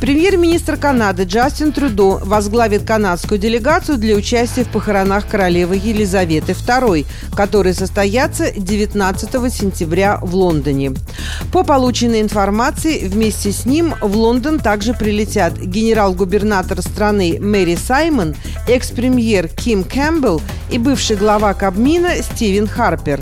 Премьер-министр Канады Джастин Трюдо возглавит канадскую делегацию для участия в похоронах королевы Елизаветы II, которые состоятся 19 сентября в Лондоне. По полученной информации, вместе с ним в Лондон также прилетят генерал-губернатор страны Мэри Саймон, экс-премьер Ким Кэмпбелл и бывший глава Кабмина Стивен Харпер.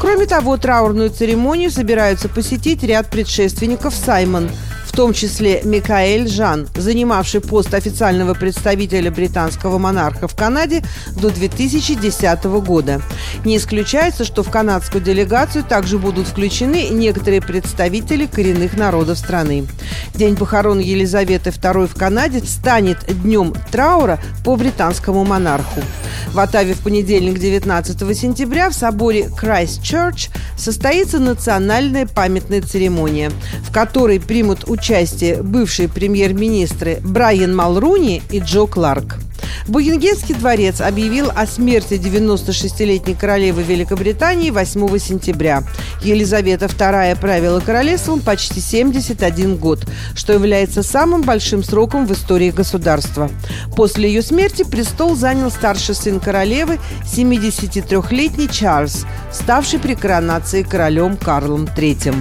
Кроме того, траурную церемонию собираются посетить ряд предшественников Саймон – в том числе Микаэль Жан, занимавший пост официального представителя британского монарха в Канаде до 2010 года. Не исключается, что в канадскую делегацию также будут включены некоторые представители коренных народов страны. День похорон Елизаветы II в Канаде станет днем траура по британскому монарху. В Оттаве в понедельник, 19 сентября, в соборе Christ состоится национальная памятная церемония, в которой примут участие бывшие премьер-министры Брайан Малруни и Джо Кларк. Бугингемский дворец объявил о смерти 96-летней королевы Великобритании 8 сентября. Елизавета II правила королевством почти 71 год, что является самым большим сроком в истории государства. После ее смерти престол занял старший сын королевы, 73-летний Чарльз, ставший при коронации королем Карлом III.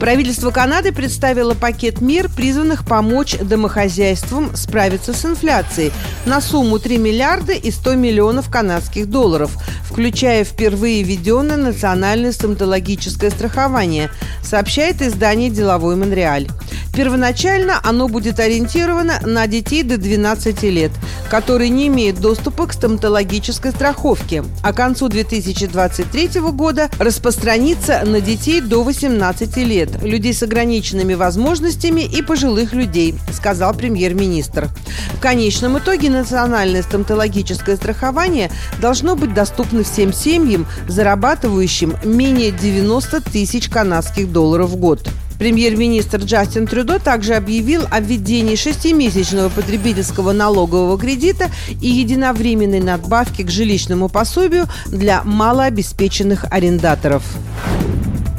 Правительство Канады представило пакет мер, призванных помочь домохозяйствам справиться с инфляцией на сумму 3 миллиарда и 100 миллионов канадских долларов, включая впервые введенное национальное стоматологическое страхование, сообщает издание «Деловой Монреаль». Первоначально оно будет ориентировано на детей до 12 лет, которые не имеют доступа к стоматологической страховке, а к концу 2023 года распространится на детей до 18 лет, людей с ограниченными возможностями и пожилых людей, сказал премьер-министр. В конечном итоге национальное стоматологическое страхование должно быть доступно всем семьям, зарабатывающим менее 90 тысяч канадских долларов в год. Премьер-министр Джастин Трюдо также объявил о введении шестимесячного потребительского налогового кредита и единовременной надбавки к жилищному пособию для малообеспеченных арендаторов.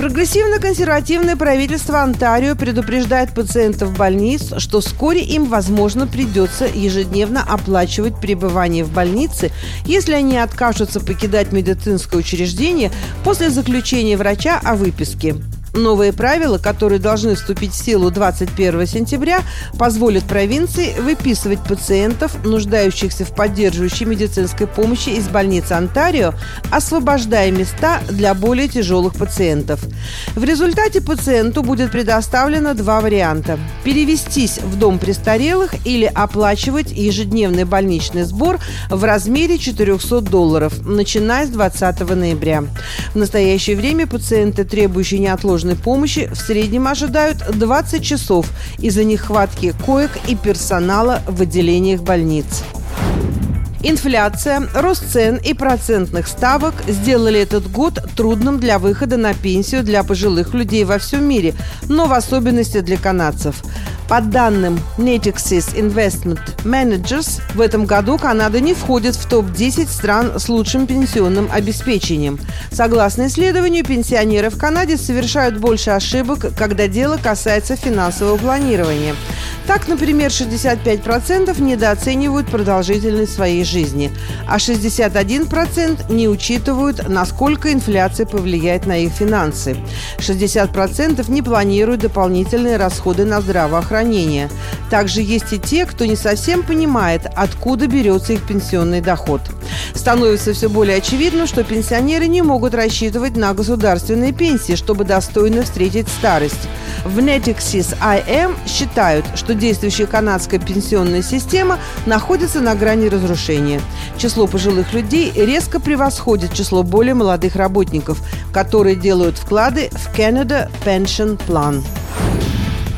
Прогрессивно-консервативное правительство Онтарио предупреждает пациентов больниц, что вскоре им, возможно, придется ежедневно оплачивать пребывание в больнице, если они откажутся покидать медицинское учреждение после заключения врача о выписке. Новые правила, которые должны вступить в силу 21 сентября, позволят провинции выписывать пациентов, нуждающихся в поддерживающей медицинской помощи из больницы Онтарио, освобождая места для более тяжелых пациентов. В результате пациенту будет предоставлено два варианта – перевестись в дом престарелых или оплачивать ежедневный больничный сбор в размере 400 долларов, начиная с 20 ноября. В настоящее время пациенты, требующие неотложной неотложной помощи в среднем ожидают 20 часов из-за нехватки коек и персонала в отделениях больниц. Инфляция, рост цен и процентных ставок сделали этот год трудным для выхода на пенсию для пожилых людей во всем мире, но в особенности для канадцев. По данным Natixis Investment Managers, в этом году Канада не входит в топ-10 стран с лучшим пенсионным обеспечением. Согласно исследованию, пенсионеры в Канаде совершают больше ошибок, когда дело касается финансового планирования. Так, например, 65% недооценивают продолжительность своей жизни, а 61% не учитывают, насколько инфляция повлияет на их финансы. 60% не планируют дополнительные расходы на здравоохранение здравоохранения. Также есть и те, кто не совсем понимает, откуда берется их пенсионный доход. Становится все более очевидно, что пенсионеры не могут рассчитывать на государственные пенсии, чтобы достойно встретить старость. В Netixis IM считают, что действующая канадская пенсионная система находится на грани разрушения. Число пожилых людей резко превосходит число более молодых работников, которые делают вклады в Canada Pension Plan.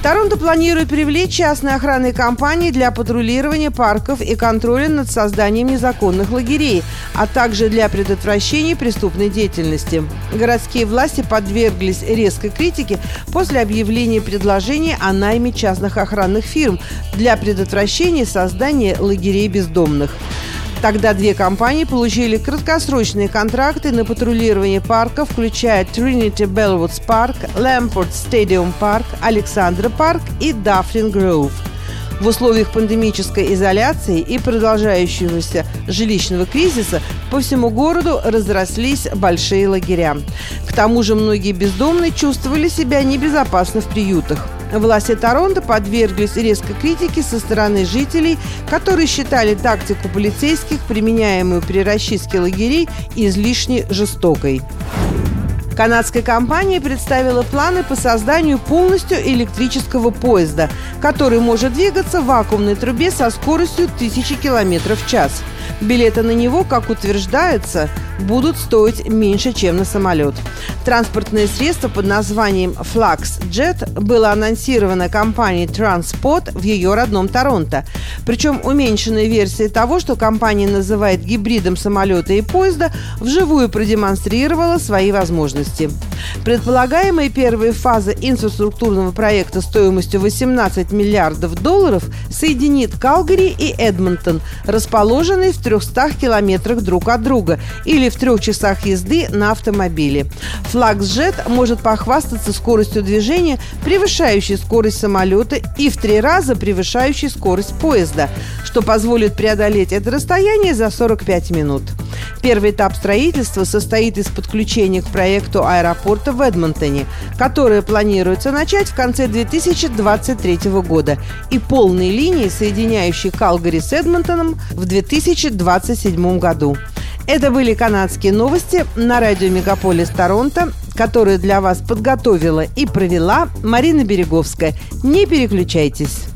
Торонто планирует привлечь частные охранные компании для патрулирования парков и контроля над созданием незаконных лагерей, а также для предотвращения преступной деятельности. Городские власти подверглись резкой критике после объявления предложения о найме частных охранных фирм для предотвращения создания лагерей бездомных. Тогда две компании получили краткосрочные контракты на патрулирование парков, включая Trinity Bellwoods Park, Lamport Stadium Park, Александра Парк и Даффлин Гроув. В условиях пандемической изоляции и продолжающегося жилищного кризиса по всему городу разрослись большие лагеря. К тому же многие бездомные чувствовали себя небезопасно в приютах. Власти Торонто подверглись резкой критике со стороны жителей, которые считали тактику полицейских, применяемую при расчистке лагерей, излишне жестокой. Канадская компания представила планы по созданию полностью электрического поезда, который может двигаться в вакуумной трубе со скоростью 1000 км в час. Билеты на него, как утверждается, будут стоить меньше, чем на самолет. Транспортное средство под названием FluxJet было анонсировано компанией Transport в ее родном Торонто. Причем уменьшенная версия того, что компания называет гибридом самолета и поезда, вживую продемонстрировала свои возможности. Предполагаемая первая фаза инфраструктурного проекта стоимостью 18 миллиардов долларов соединит Калгари и Эдмонтон, расположенные в 300 километрах друг от друга или в трех часах езды на автомобиле. Флагсжет может похвастаться скоростью движения, превышающей скорость самолета и в три раза превышающей скорость поезда, что позволит преодолеть это расстояние за 45 минут. Первый этап строительства состоит из подключения к проекту аэропорта в Эдмонтоне, которое планируется начать в конце 2023 года, и полной линии, соединяющей Калгари с Эдмонтоном в 2027 году. Это были канадские новости на радио Мегаполис Торонто, которые для вас подготовила и провела Марина Береговская. Не переключайтесь.